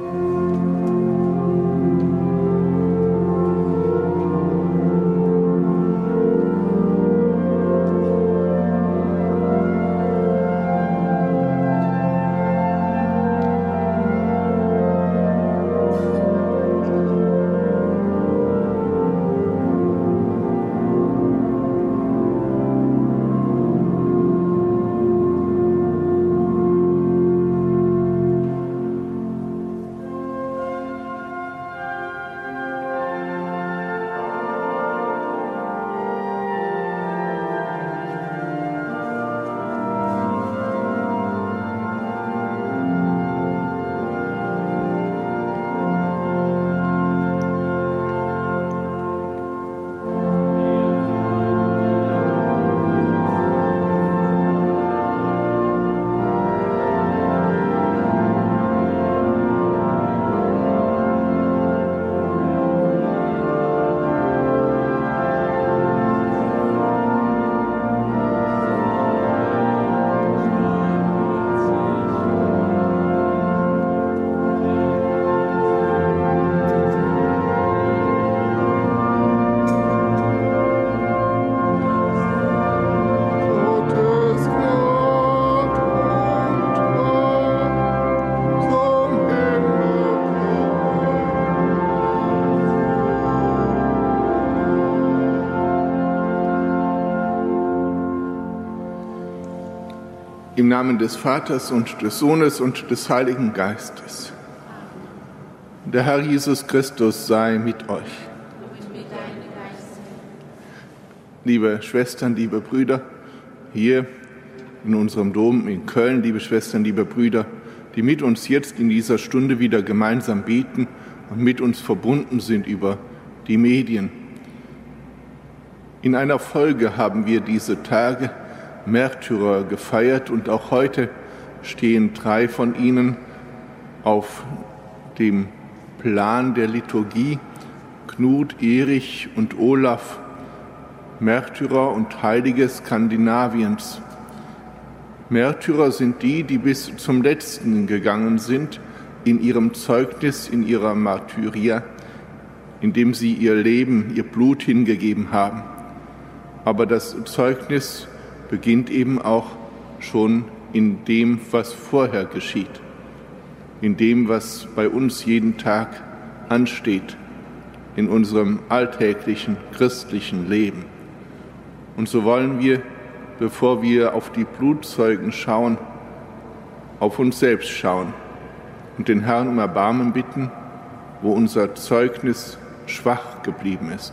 Gottes Namen des Vaters und des Sohnes und des Heiligen Geistes. Der Herr Jesus Christus sei mit euch. Liebe Schwestern, liebe Brüder, hier in unserem Dom in Köln, liebe Schwestern, liebe Brüder, die mit uns jetzt in dieser Stunde wieder gemeinsam beten und mit uns verbunden sind über die Medien. In einer Folge haben wir diese Tage Märtyrer gefeiert und auch heute stehen drei von ihnen auf dem Plan der Liturgie, Knut, Erich und Olaf, Märtyrer und Heilige Skandinaviens. Märtyrer sind die, die bis zum Letzten gegangen sind in ihrem Zeugnis, in ihrer Martyria, indem sie ihr Leben, ihr Blut hingegeben haben. Aber das Zeugnis beginnt eben auch schon in dem, was vorher geschieht, in dem, was bei uns jeden Tag ansteht, in unserem alltäglichen christlichen Leben. Und so wollen wir, bevor wir auf die Blutzeugen schauen, auf uns selbst schauen und den Herrn um Erbarmen bitten, wo unser Zeugnis schwach geblieben ist.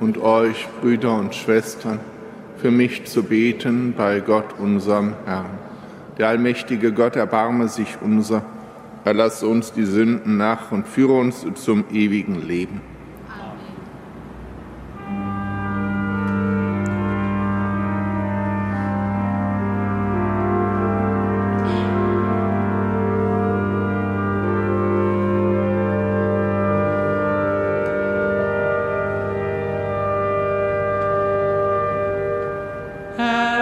und euch, Brüder und Schwestern, für mich zu beten bei Gott, unserem Herrn. Der allmächtige Gott erbarme sich unser, erlasse uns die Sünden nach und führe uns zum ewigen Leben. Herr,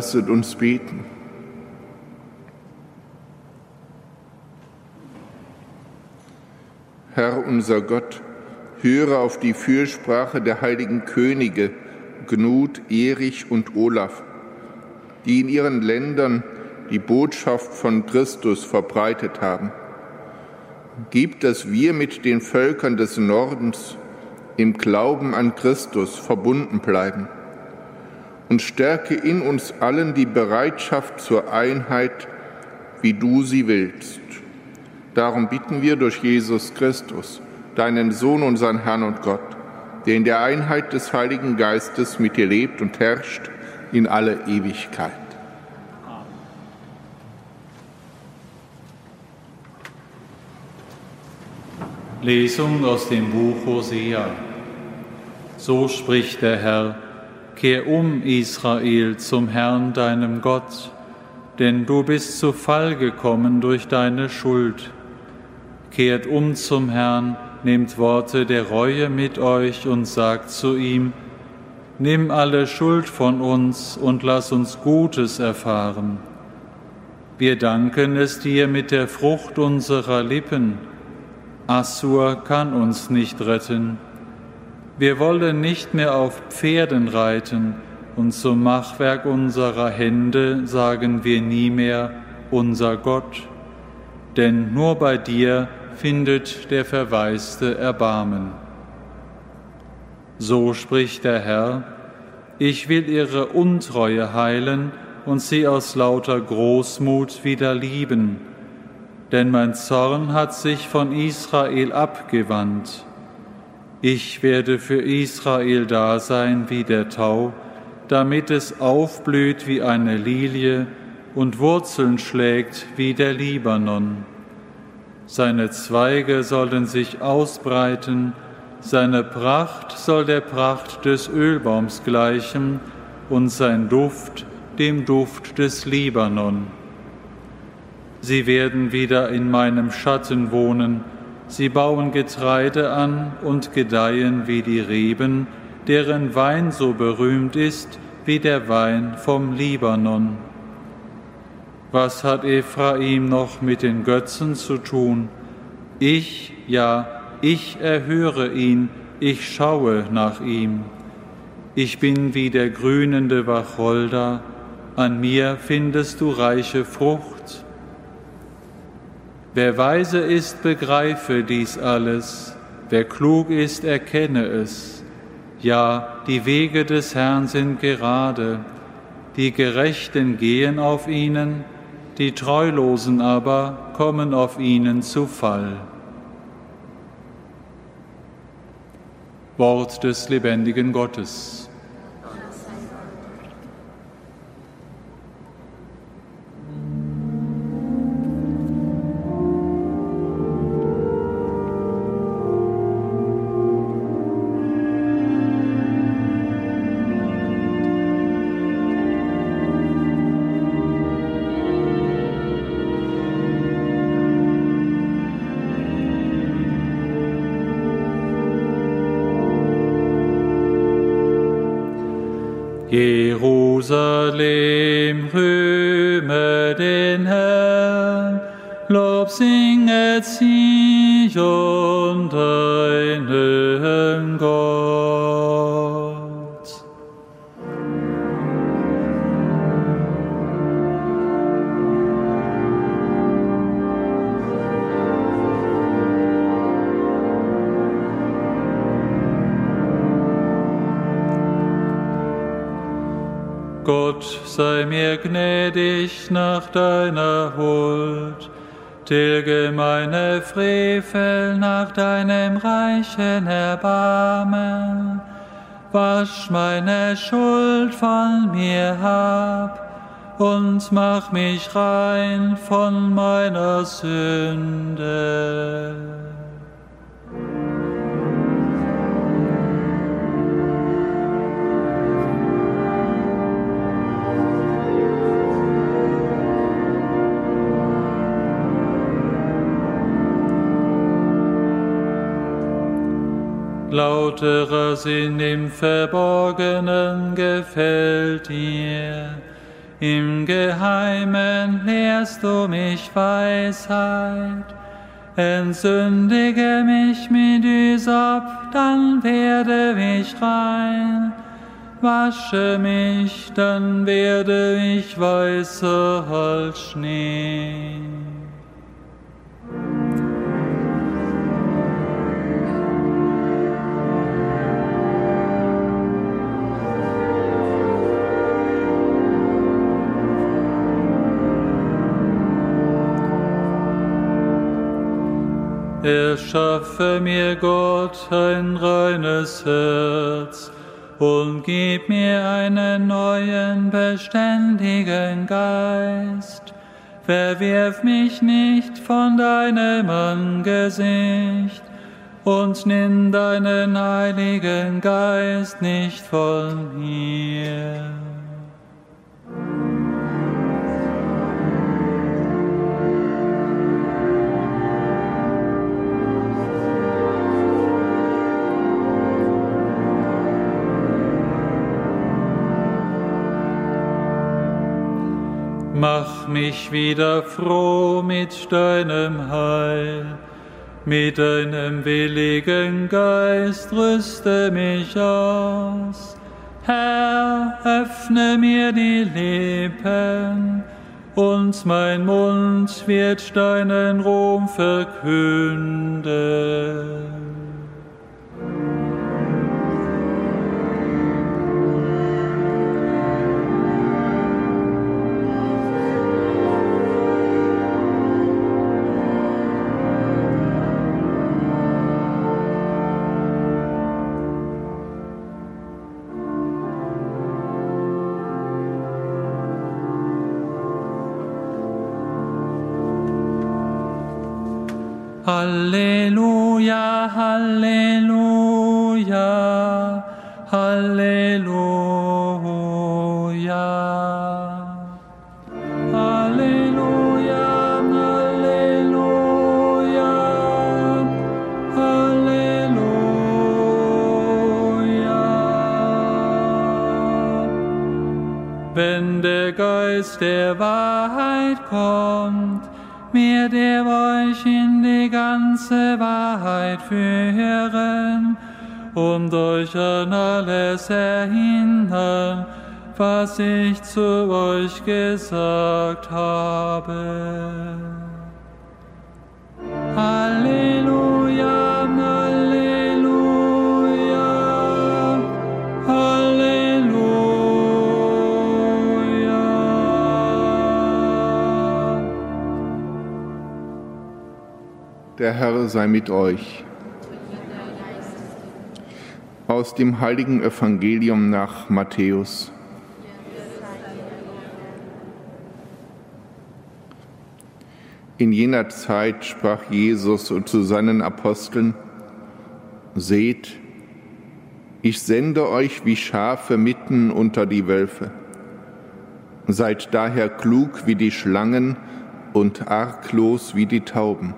Lasset uns beten. Herr unser Gott, höre auf die Fürsprache der heiligen Könige Gnut, Erich und Olaf, die in ihren Ländern die Botschaft von Christus verbreitet haben. Gib, dass wir mit den Völkern des Nordens im Glauben an Christus verbunden bleiben und stärke in uns allen die Bereitschaft zur Einheit, wie du sie willst. Darum bitten wir durch Jesus Christus, deinen Sohn, unseren Herrn und Gott, der in der Einheit des Heiligen Geistes mit dir lebt und herrscht in alle Ewigkeit. Lesung aus dem Buch Hosea. So spricht der Herr, kehr um, Israel, zum Herrn, deinem Gott, denn du bist zu Fall gekommen durch deine Schuld. Kehrt um zum Herrn, nehmt Worte der Reue mit euch und sagt zu ihm, Nimm alle Schuld von uns und lass uns Gutes erfahren. Wir danken es dir mit der Frucht unserer Lippen, Assur kann uns nicht retten. Wir wollen nicht mehr auf Pferden reiten und zum Machwerk unserer Hände sagen wir nie mehr unser Gott, denn nur bei dir findet der Verwaiste Erbarmen. So spricht der Herr, ich will ihre Untreue heilen und sie aus lauter Großmut wieder lieben denn mein Zorn hat sich von Israel abgewandt. Ich werde für Israel da sein wie der Tau, damit es aufblüht wie eine Lilie und Wurzeln schlägt wie der Libanon. Seine Zweige sollen sich ausbreiten, seine Pracht soll der Pracht des Ölbaums gleichen und sein Duft dem Duft des Libanon. Sie werden wieder in meinem Schatten wohnen. Sie bauen Getreide an und gedeihen wie die Reben, deren Wein so berühmt ist wie der Wein vom Libanon. Was hat Ephraim noch mit den Götzen zu tun? Ich, ja, ich erhöre ihn, ich schaue nach ihm. Ich bin wie der grünende Wacholder, an mir findest du reiche Frucht Wer weise ist, begreife dies alles, wer klug ist, erkenne es. Ja, die Wege des Herrn sind gerade, die Gerechten gehen auf ihnen, die Treulosen aber kommen auf ihnen zu Fall. Wort des lebendigen Gottes. Jerusalem, rühme den Herrn, Lob singet Zion, deinen Gott. Sei mir gnädig nach deiner Huld, tilge meine Frevel nach deinem reichen Erbarmen, wasch meine Schuld von mir ab und mach mich rein von meiner Sünde. Lauterer Sinn im Verborgenen gefällt dir. Im Geheimen lehrst du mich Weisheit. Entsündige mich mit Üsop, dann werde ich rein. wasche mich, dann werde ich weißer als Schnee. Erschaffe mir Gott ein reines Herz und gib mir einen neuen beständigen Geist. Verwirf mich nicht von deinem Angesicht und nimm deinen heiligen Geist nicht von mir. Mach mich wieder froh mit deinem Heil, mit deinem willigen Geist rüste mich aus. Herr, öffne mir die Lippen, und mein Mund wird deinen Ruhm verkünden. Der Wahrheit kommt, wird er euch in die ganze Wahrheit führen und euch an alles erinnern, was ich zu euch gesagt habe. Halleluja, Der Herr sei mit euch. Aus dem heiligen Evangelium nach Matthäus. In jener Zeit sprach Jesus zu seinen Aposteln, Seht, ich sende euch wie Schafe mitten unter die Wölfe. Seid daher klug wie die Schlangen und arglos wie die Tauben.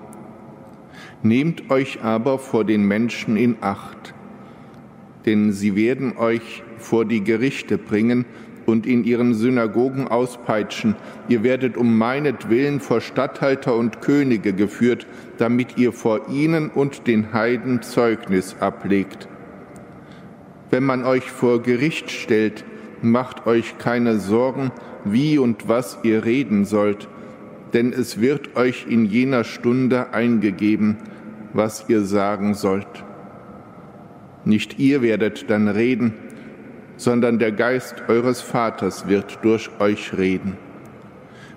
Nehmt euch aber vor den Menschen in Acht, denn sie werden euch vor die Gerichte bringen und in ihren Synagogen auspeitschen. Ihr werdet um meinetwillen vor Statthalter und Könige geführt, damit ihr vor ihnen und den Heiden Zeugnis ablegt. Wenn man euch vor Gericht stellt, macht euch keine Sorgen, wie und was ihr reden sollt, denn es wird euch in jener Stunde eingegeben, was ihr sagen sollt. Nicht ihr werdet dann reden, sondern der Geist eures Vaters wird durch euch reden.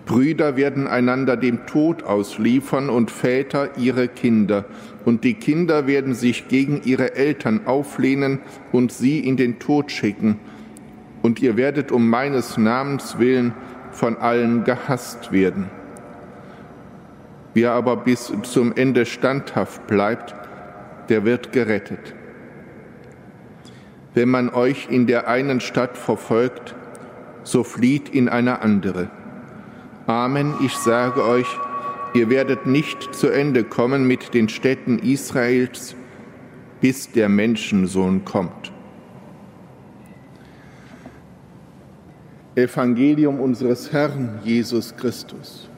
Brüder werden einander dem Tod ausliefern und Väter ihre Kinder, und die Kinder werden sich gegen ihre Eltern auflehnen und sie in den Tod schicken, und ihr werdet um meines Namens willen von allen gehasst werden. Wer aber bis zum Ende standhaft bleibt, der wird gerettet. Wenn man euch in der einen Stadt verfolgt, so flieht in eine andere. Amen, ich sage euch, ihr werdet nicht zu Ende kommen mit den Städten Israels, bis der Menschensohn kommt. Evangelium unseres Herrn Jesus Christus.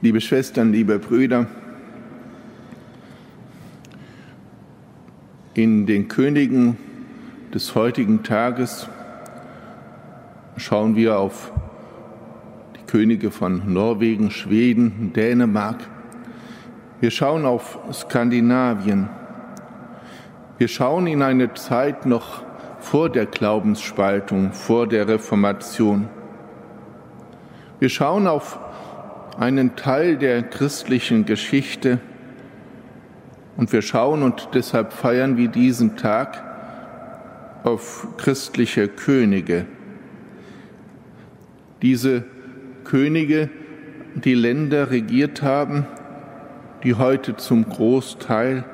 Liebe Schwestern, liebe Brüder, in den Königen des heutigen Tages schauen wir auf die Könige von Norwegen, Schweden, Dänemark. Wir schauen auf Skandinavien. Wir schauen in eine Zeit noch vor der Glaubensspaltung, vor der Reformation. Wir schauen auf einen Teil der christlichen Geschichte und wir schauen und deshalb feiern wir diesen Tag auf christliche Könige. Diese Könige, die Länder regiert haben, die heute zum Großteil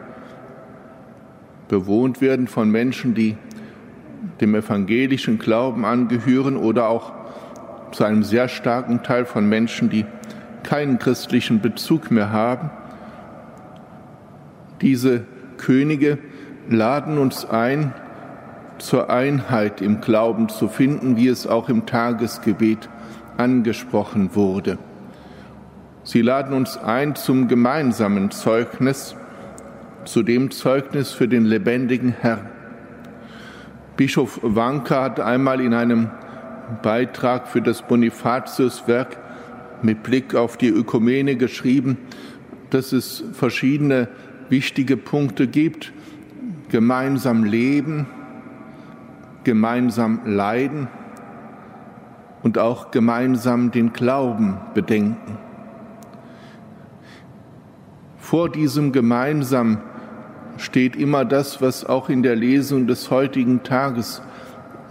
bewohnt werden von Menschen, die dem evangelischen Glauben angehören oder auch zu einem sehr starken Teil von Menschen, die keinen christlichen Bezug mehr haben. Diese Könige laden uns ein, zur Einheit im Glauben zu finden, wie es auch im Tagesgebet angesprochen wurde. Sie laden uns ein zum gemeinsamen Zeugnis, zu dem Zeugnis für den lebendigen Herrn. Bischof Wanka hat einmal in einem Beitrag für das Bonifatiuswerk mit Blick auf die Ökumene geschrieben, dass es verschiedene wichtige Punkte gibt. Gemeinsam leben, gemeinsam leiden und auch gemeinsam den Glauben bedenken. Vor diesem gemeinsam steht immer das, was auch in der Lesung des heutigen Tages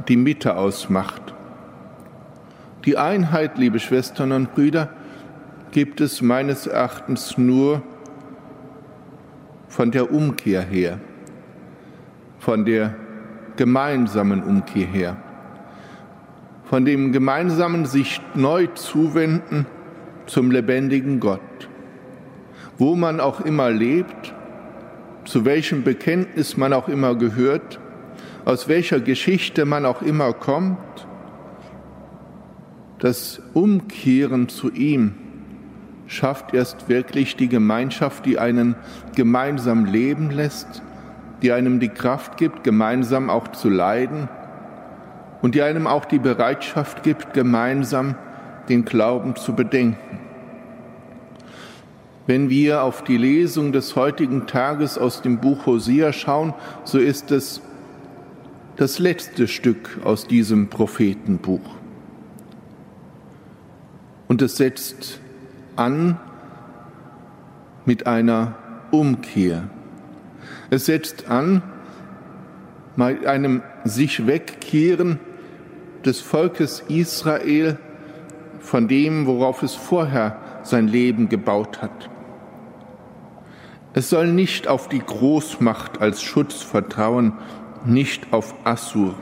die Mitte ausmacht. Die Einheit, liebe Schwestern und Brüder, gibt es meines Erachtens nur von der Umkehr her, von der gemeinsamen Umkehr her, von dem gemeinsamen sich neu zuwenden zum lebendigen Gott. Wo man auch immer lebt, zu welchem Bekenntnis man auch immer gehört, aus welcher Geschichte man auch immer kommt, das Umkehren zu ihm schafft erst wirklich die Gemeinschaft, die einen gemeinsam leben lässt, die einem die Kraft gibt, gemeinsam auch zu leiden und die einem auch die Bereitschaft gibt, gemeinsam den Glauben zu bedenken. Wenn wir auf die Lesung des heutigen Tages aus dem Buch Hosea schauen, so ist es das letzte Stück aus diesem Prophetenbuch. Und es setzt an mit einer Umkehr. Es setzt an mit einem sich wegkehren des Volkes Israel von dem, worauf es vorher sein Leben gebaut hat. Es soll nicht auf die Großmacht als Schutz vertrauen, nicht auf Assur.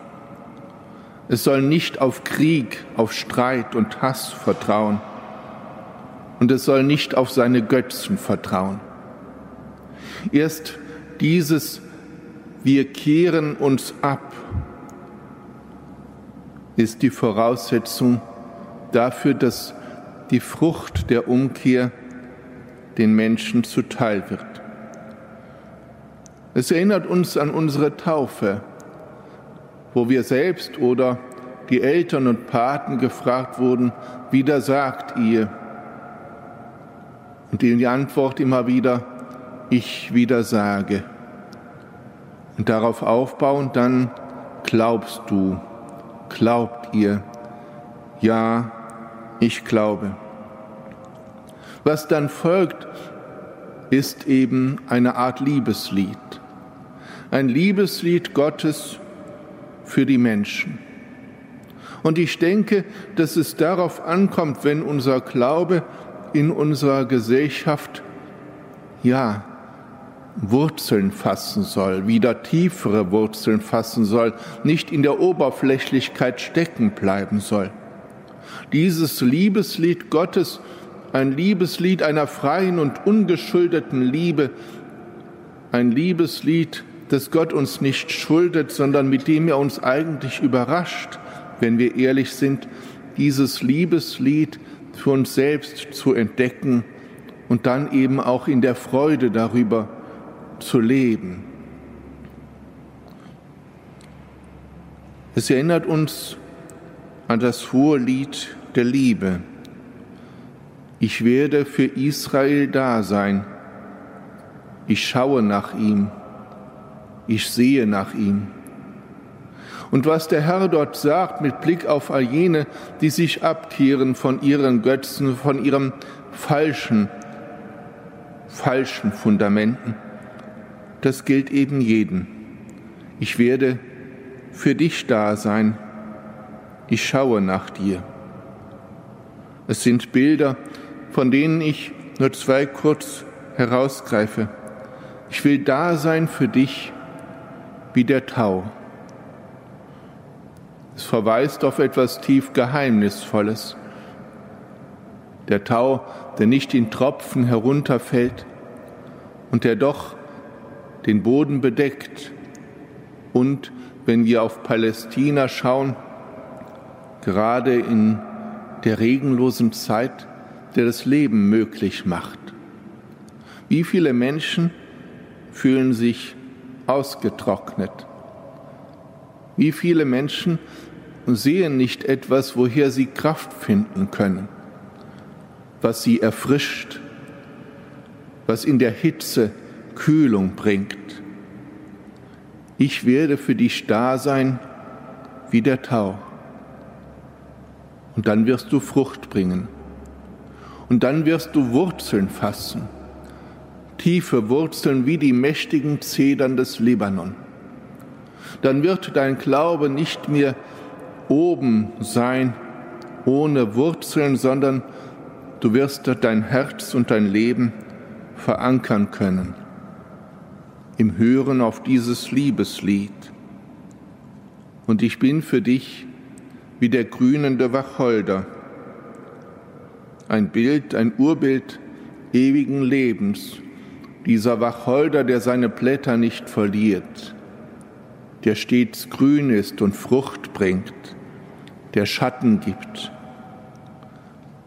Es soll nicht auf Krieg, auf Streit und Hass vertrauen. Und es soll nicht auf seine Götzen vertrauen. Erst dieses Wir kehren uns ab ist die Voraussetzung dafür, dass die Frucht der Umkehr den Menschen zuteil wird. Es erinnert uns an unsere Taufe wo wir selbst oder die Eltern und Paten gefragt wurden, wieder sagt ihr? Und die Antwort immer wieder, ich wieder sage. Und darauf aufbauend dann, glaubst du, glaubt ihr? Ja, ich glaube. Was dann folgt, ist eben eine Art Liebeslied. Ein Liebeslied Gottes für die Menschen. Und ich denke, dass es darauf ankommt, wenn unser Glaube in unserer Gesellschaft, ja, Wurzeln fassen soll, wieder tiefere Wurzeln fassen soll, nicht in der Oberflächlichkeit stecken bleiben soll. Dieses Liebeslied Gottes, ein Liebeslied einer freien und ungeschuldeten Liebe, ein Liebeslied, das Gott uns nicht schuldet, sondern mit dem er uns eigentlich überrascht, wenn wir ehrlich sind, dieses Liebeslied für uns selbst zu entdecken und dann eben auch in der Freude darüber zu leben. Es erinnert uns an das hohe Lied der Liebe. Ich werde für Israel da sein. Ich schaue nach ihm. Ich sehe nach ihm. Und was der Herr dort sagt mit Blick auf all jene, die sich abkehren von ihren Götzen, von ihrem falschen, falschen Fundamenten, das gilt eben jeden. Ich werde für dich da sein. Ich schaue nach dir. Es sind Bilder, von denen ich nur zwei kurz herausgreife. Ich will da sein für dich wie der Tau. Es verweist auf etwas tief Geheimnisvolles. Der Tau, der nicht in Tropfen herunterfällt und der doch den Boden bedeckt. Und wenn wir auf Palästina schauen, gerade in der regenlosen Zeit, der das Leben möglich macht. Wie viele Menschen fühlen sich ausgetrocknet? Wie viele Menschen sehen nicht etwas, woher sie Kraft finden können, was sie erfrischt, was in der Hitze Kühlung bringt. Ich werde für dich da sein wie der Tau. Und dann wirst du Frucht bringen. Und dann wirst du Wurzeln fassen, tiefe Wurzeln wie die mächtigen Zedern des Libanon. Dann wird dein Glaube nicht mehr oben sein, ohne Wurzeln, sondern du wirst dein Herz und dein Leben verankern können im Hören auf dieses Liebeslied. Und ich bin für dich wie der grünende Wacholder, ein Bild, ein Urbild ewigen Lebens, dieser Wacholder, der seine Blätter nicht verliert, der stets grün ist und Frucht bringt der Schatten gibt.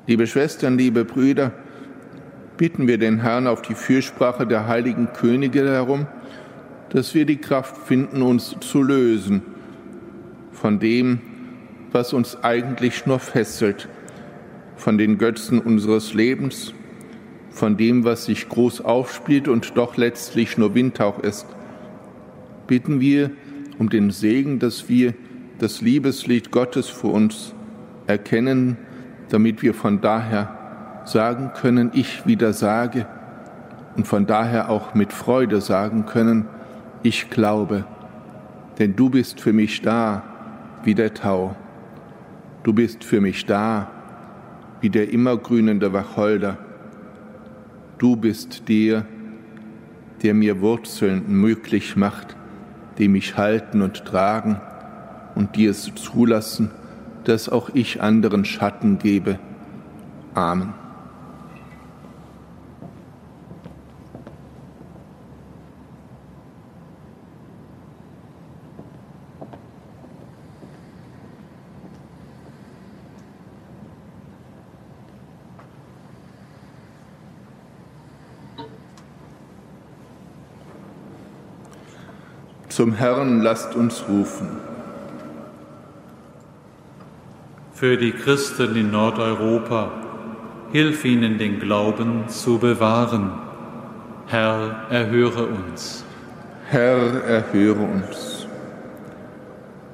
Liebe Schwestern, liebe Brüder, bitten wir den Herrn auf die Fürsprache der heiligen Könige darum, dass wir die Kraft finden, uns zu lösen von dem, was uns eigentlich nur fesselt, von den Götzen unseres Lebens, von dem, was sich groß aufspielt und doch letztlich nur Windhauch ist. Bitten wir um den Segen, dass wir das Liebeslied Gottes für uns erkennen, damit wir von daher sagen können, ich wieder sage und von daher auch mit Freude sagen können, ich glaube, denn du bist für mich da wie der Tau. Du bist für mich da wie der immergrünende Wacholder. Du bist der, der mir Wurzeln möglich macht, die mich halten und tragen und die es zulassen, dass auch ich anderen Schatten gebe. Amen. Zum Herrn lasst uns rufen. für die Christen in Nordeuropa. Hilf ihnen, den Glauben zu bewahren. Herr, erhöre uns. Herr, erhöre uns.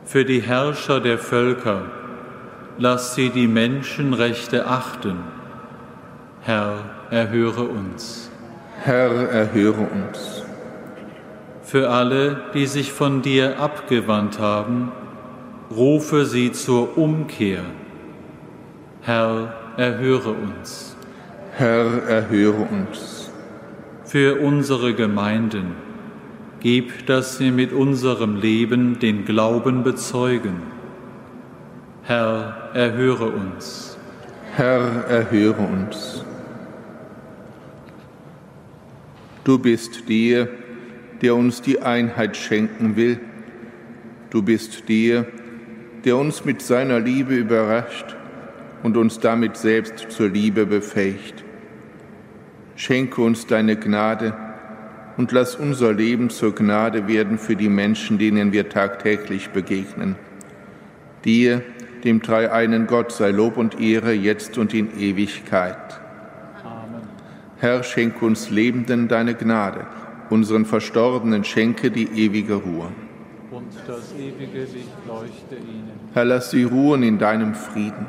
Für die Herrscher der Völker, lass sie die Menschenrechte achten. Herr, erhöre uns. Herr, erhöre uns. Für alle, die sich von dir abgewandt haben, rufe sie zur Umkehr. Herr, erhöre uns. Herr, erhöre uns. Für unsere Gemeinden, gib, dass wir mit unserem Leben den Glauben bezeugen. Herr, erhöre uns. Herr, erhöre uns. Du bist der, der uns die Einheit schenken will. Du bist der, der uns mit seiner Liebe überrascht und uns damit selbst zur Liebe befähigt. Schenke uns deine Gnade und lass unser Leben zur Gnade werden für die Menschen, denen wir tagtäglich begegnen. Dir, dem dreieinen Gott, sei Lob und Ehre jetzt und in Ewigkeit. Amen. Herr, schenke uns Lebenden deine Gnade, unseren Verstorbenen schenke die ewige Ruhe. Und das ewige Licht leuchte ihnen. Herr, lass sie ruhen in deinem Frieden.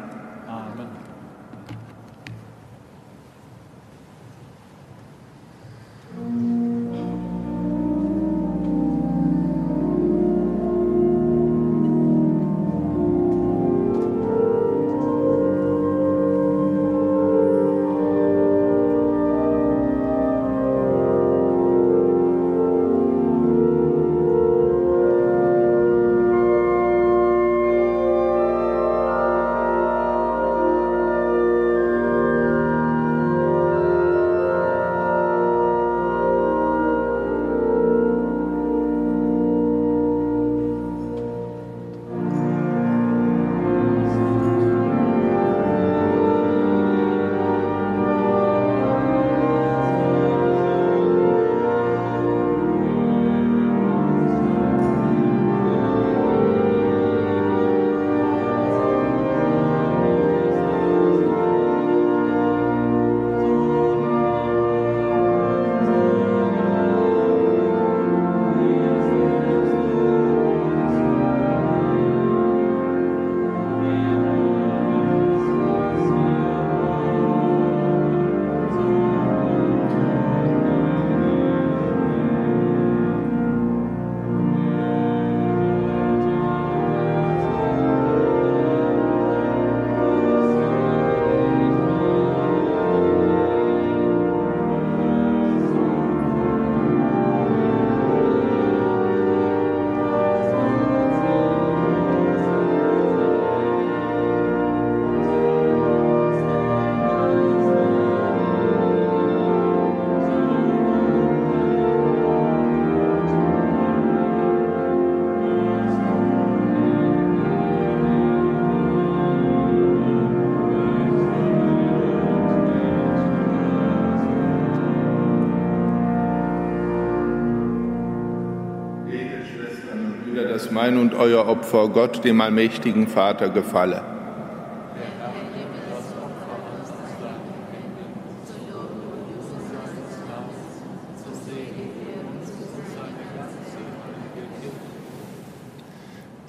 Mein und euer Opfer Gott, dem allmächtigen Vater, gefalle.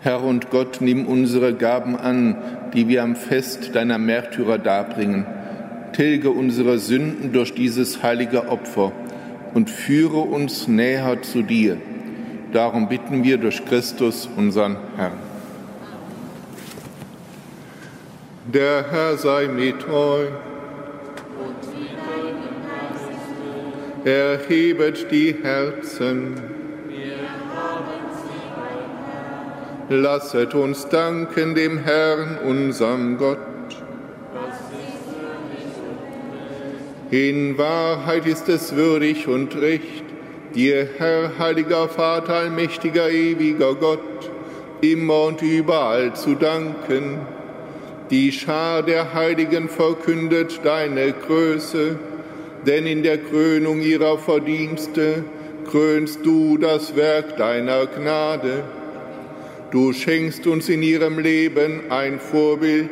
Herr und Gott, nimm unsere Gaben an, die wir am Fest deiner Märtyrer darbringen. Tilge unsere Sünden durch dieses heilige Opfer und führe uns näher zu dir Darum bitten wir durch Christus, unseren Herrn. Der Herr sei mit euch. Erhebet die Herzen. Lasset uns danken dem Herrn, unserem Gott. In Wahrheit ist es würdig und recht, dir, Herr, heiliger Vater, allmächtiger, ewiger Gott, immer und überall zu danken. Die Schar der Heiligen verkündet deine Größe, denn in der Krönung ihrer Verdienste krönst du das Werk deiner Gnade. Du schenkst uns in ihrem Leben ein Vorbild,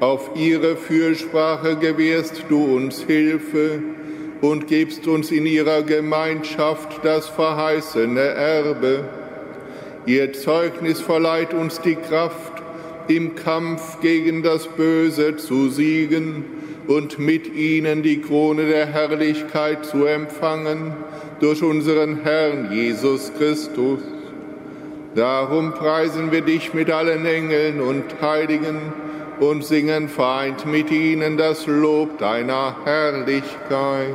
auf ihre Fürsprache gewährst du uns Hilfe und gibst uns in ihrer Gemeinschaft das verheißene Erbe. Ihr Zeugnis verleiht uns die Kraft, im Kampf gegen das Böse zu siegen und mit ihnen die Krone der Herrlichkeit zu empfangen durch unseren Herrn Jesus Christus. Darum preisen wir dich mit allen Engeln und Heiligen und singen vereint mit ihnen das Lob deiner Herrlichkeit.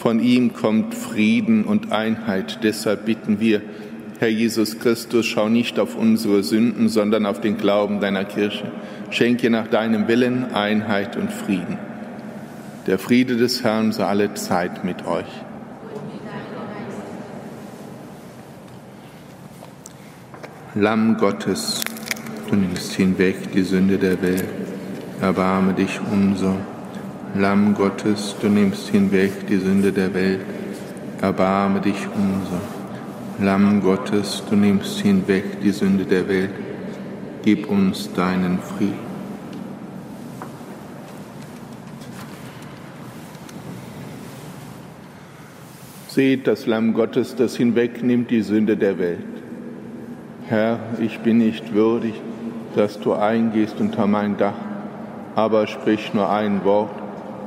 Von ihm kommt Frieden und Einheit. Deshalb bitten wir, Herr Jesus Christus, schau nicht auf unsere Sünden, sondern auf den Glauben deiner Kirche. Schenke nach deinem Willen Einheit und Frieden. Der Friede des Herrn sei alle Zeit mit euch. Lamm Gottes, du nimmst hinweg die Sünde der Welt, erbarme dich unser. Lamm Gottes, du nimmst hinweg die Sünde der Welt, erbarme dich unser. Lamm Gottes, du nimmst hinweg die Sünde der Welt, gib uns deinen Frieden. Seht das Lamm Gottes, das hinwegnimmt die Sünde der Welt. Herr, ich bin nicht würdig, dass du eingehst unter mein Dach, aber sprich nur ein Wort,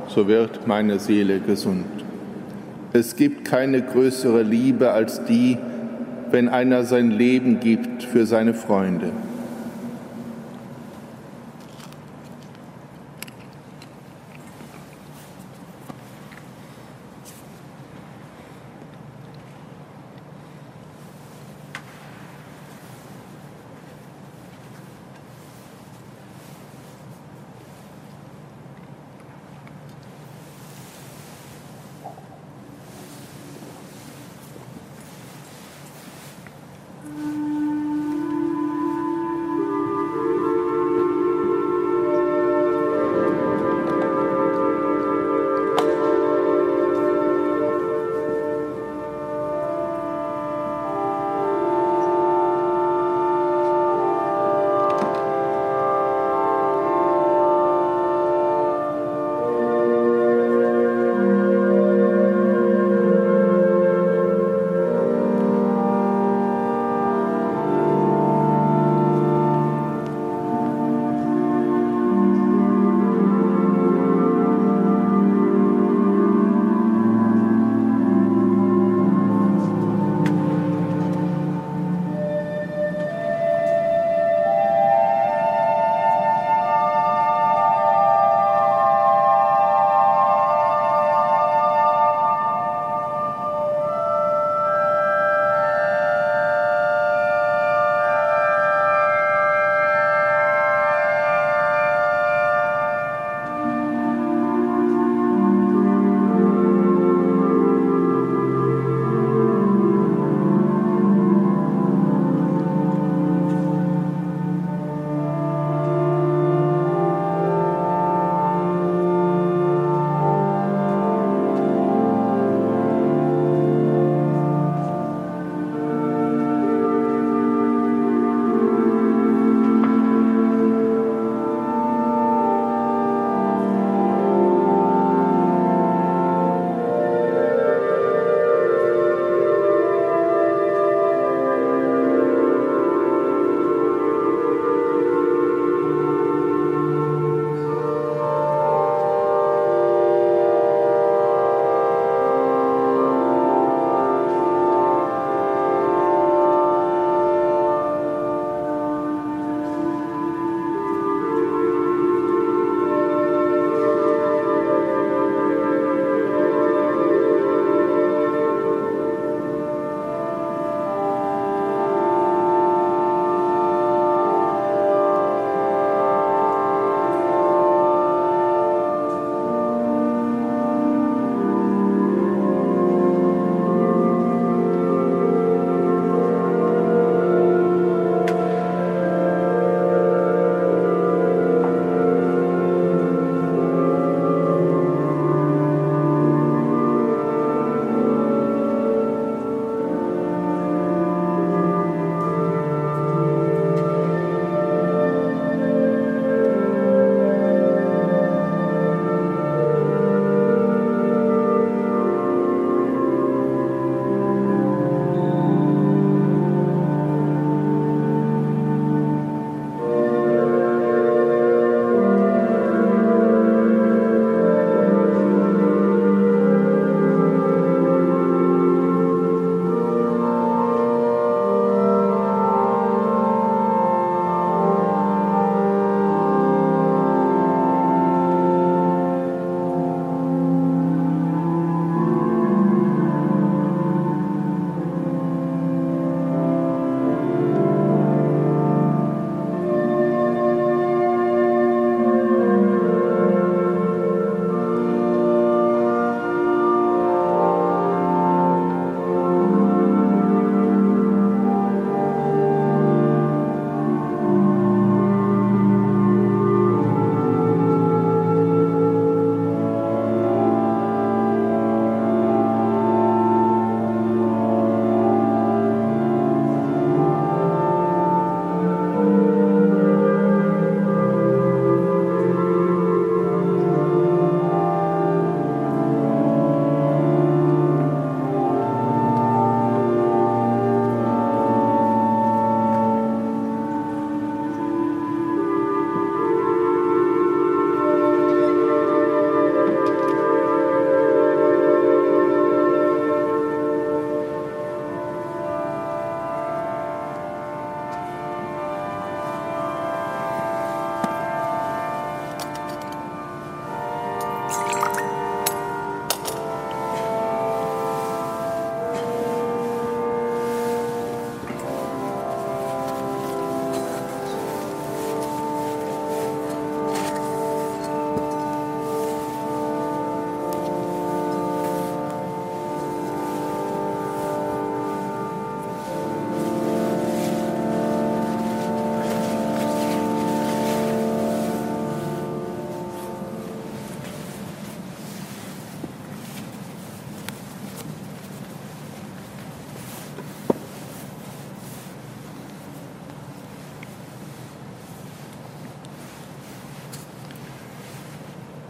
so wird meine Seele gesund. Es gibt keine größere Liebe als die, wenn einer sein Leben gibt für seine Freunde.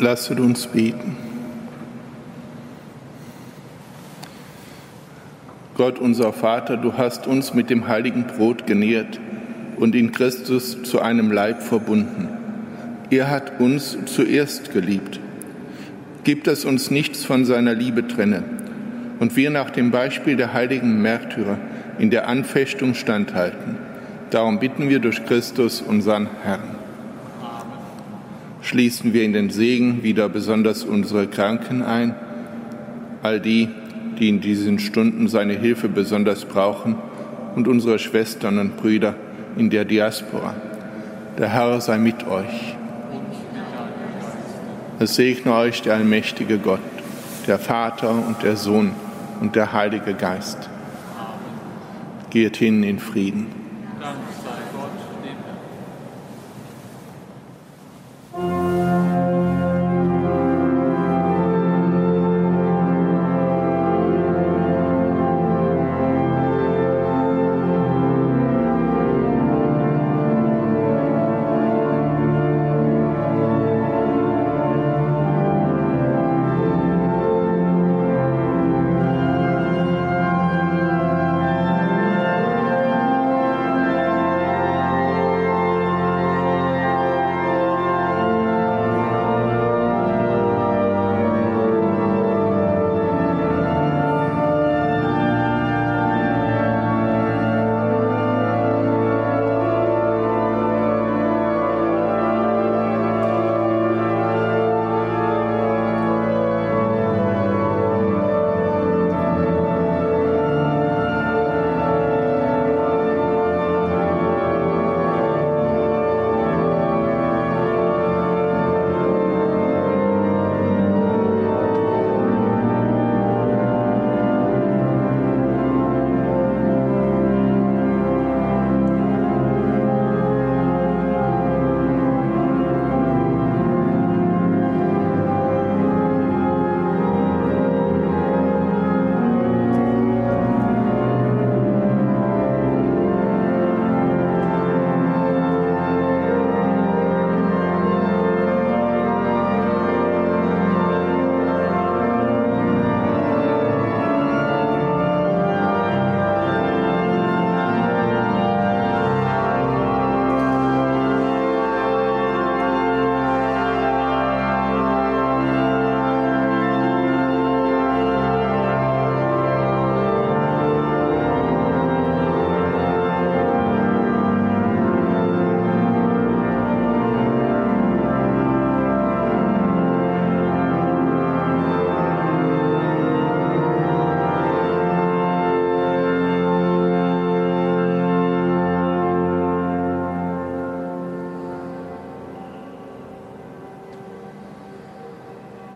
Lasset uns beten. Gott unser Vater, du hast uns mit dem heiligen Brot genährt und in Christus zu einem Leib verbunden. Er hat uns zuerst geliebt. Gib, dass uns nichts von seiner Liebe trenne und wir nach dem Beispiel der heiligen Märtyrer in der Anfechtung standhalten. Darum bitten wir durch Christus, unseren Herrn schließen wir in den Segen wieder besonders unsere Kranken ein, all die, die in diesen Stunden seine Hilfe besonders brauchen und unsere Schwestern und Brüder in der Diaspora. Der Herr sei mit euch. Es segne euch der allmächtige Gott, der Vater und der Sohn und der Heilige Geist. Geht hin in Frieden.